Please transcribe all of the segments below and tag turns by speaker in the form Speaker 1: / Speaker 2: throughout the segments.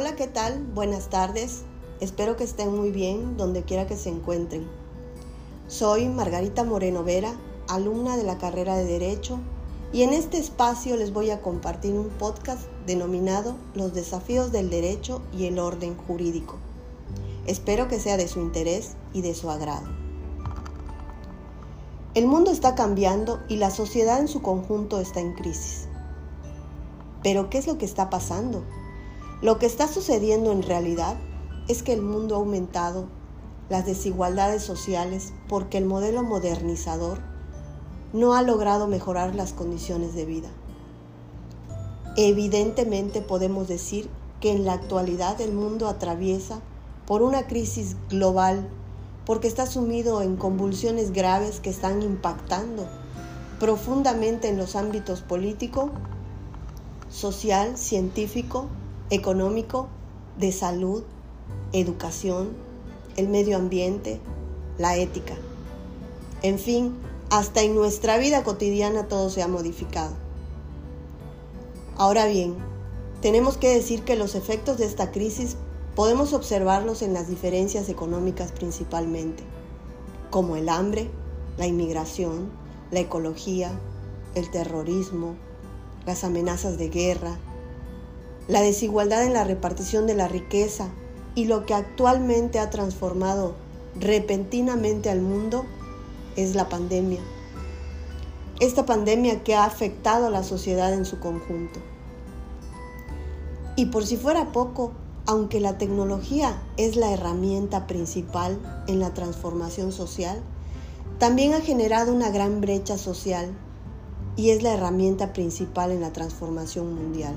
Speaker 1: Hola, ¿qué tal? Buenas tardes. Espero que estén muy bien donde quiera que se encuentren. Soy Margarita Moreno Vera, alumna de la carrera de Derecho, y en este espacio les voy a compartir un podcast denominado Los desafíos del derecho y el orden jurídico. Espero que sea de su interés y de su agrado. El mundo está cambiando y la sociedad en su conjunto está en crisis. Pero ¿qué es lo que está pasando? Lo que está sucediendo en realidad es que el mundo ha aumentado las desigualdades sociales porque el modelo modernizador no ha logrado mejorar las condiciones de vida. Evidentemente podemos decir que en la actualidad el mundo atraviesa por una crisis global porque está sumido en convulsiones graves que están impactando profundamente en los ámbitos político, social, científico, económico, de salud, educación, el medio ambiente, la ética. En fin, hasta en nuestra vida cotidiana todo se ha modificado. Ahora bien, tenemos que decir que los efectos de esta crisis podemos observarlos en las diferencias económicas principalmente, como el hambre, la inmigración, la ecología, el terrorismo, las amenazas de guerra, la desigualdad en la repartición de la riqueza y lo que actualmente ha transformado repentinamente al mundo es la pandemia. Esta pandemia que ha afectado a la sociedad en su conjunto. Y por si fuera poco, aunque la tecnología es la herramienta principal en la transformación social, también ha generado una gran brecha social y es la herramienta principal en la transformación mundial.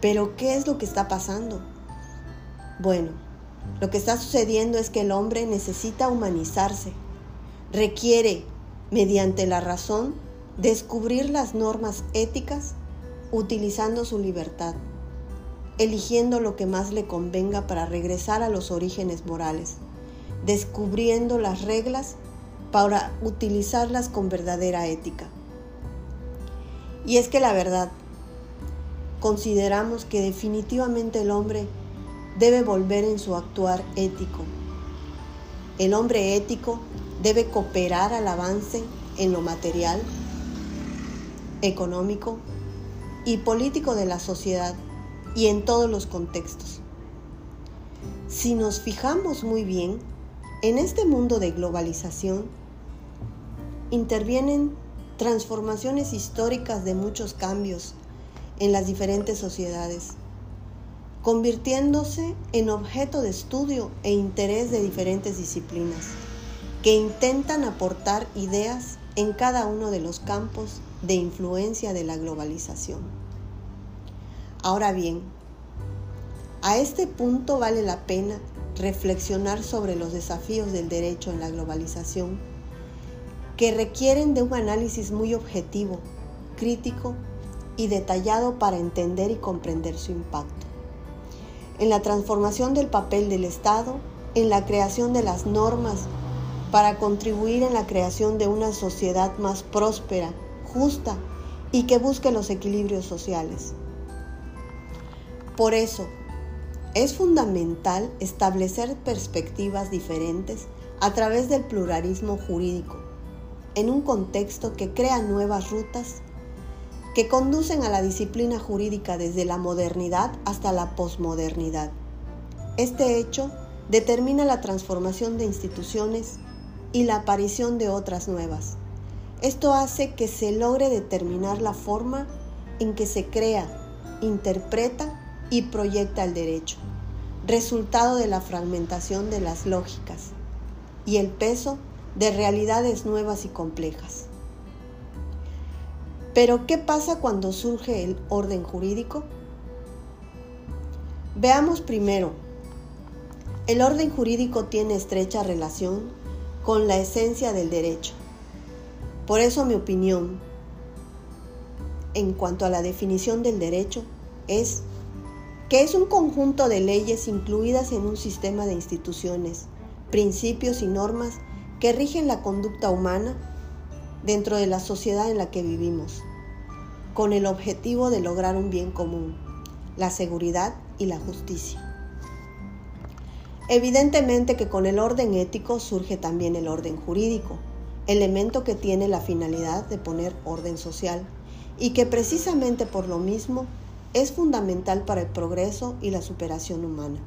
Speaker 1: Pero, ¿qué es lo que está pasando? Bueno, lo que está sucediendo es que el hombre necesita humanizarse, requiere, mediante la razón, descubrir las normas éticas utilizando su libertad, eligiendo lo que más le convenga para regresar a los orígenes morales, descubriendo las reglas para utilizarlas con verdadera ética. Y es que la verdad, consideramos que definitivamente el hombre debe volver en su actuar ético. El hombre ético debe cooperar al avance en lo material, económico y político de la sociedad y en todos los contextos. Si nos fijamos muy bien, en este mundo de globalización intervienen transformaciones históricas de muchos cambios en las diferentes sociedades, convirtiéndose en objeto de estudio e interés de diferentes disciplinas, que intentan aportar ideas en cada uno de los campos de influencia de la globalización. Ahora bien, a este punto vale la pena reflexionar sobre los desafíos del derecho en la globalización, que requieren de un análisis muy objetivo, crítico y detallado para entender y comprender su impacto. En la transformación del papel del Estado, en la creación de las normas para contribuir en la creación de una sociedad más próspera, justa y que busque los equilibrios sociales. Por eso, es fundamental establecer perspectivas diferentes a través del pluralismo jurídico, en un contexto que crea nuevas rutas que conducen a la disciplina jurídica desde la modernidad hasta la posmodernidad. Este hecho determina la transformación de instituciones y la aparición de otras nuevas. Esto hace que se logre determinar la forma en que se crea, interpreta y proyecta el derecho, resultado de la fragmentación de las lógicas y el peso de realidades nuevas y complejas. Pero, ¿qué pasa cuando surge el orden jurídico? Veamos primero, el orden jurídico tiene estrecha relación con la esencia del derecho. Por eso mi opinión en cuanto a la definición del derecho es que es un conjunto de leyes incluidas en un sistema de instituciones, principios y normas que rigen la conducta humana dentro de la sociedad en la que vivimos, con el objetivo de lograr un bien común, la seguridad y la justicia. Evidentemente que con el orden ético surge también el orden jurídico, elemento que tiene la finalidad de poner orden social y que precisamente por lo mismo es fundamental para el progreso y la superación humana.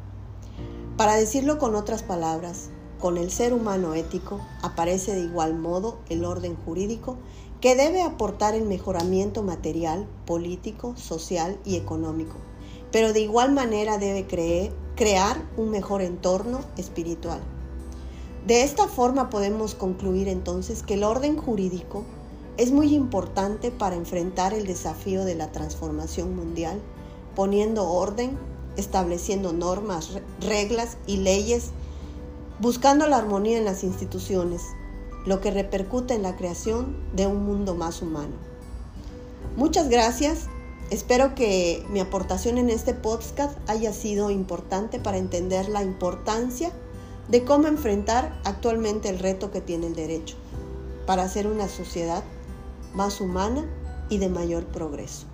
Speaker 1: Para decirlo con otras palabras, con el ser humano ético aparece de igual modo el orden jurídico que debe aportar el mejoramiento material, político, social y económico, pero de igual manera debe crear un mejor entorno espiritual. De esta forma podemos concluir entonces que el orden jurídico es muy importante para enfrentar el desafío de la transformación mundial, poniendo orden, estableciendo normas, reglas y leyes, buscando la armonía en las instituciones, lo que repercute en la creación de un mundo más humano. Muchas gracias. Espero que mi aportación en este podcast haya sido importante para entender la importancia de cómo enfrentar actualmente el reto que tiene el derecho para hacer una sociedad más humana y de mayor progreso.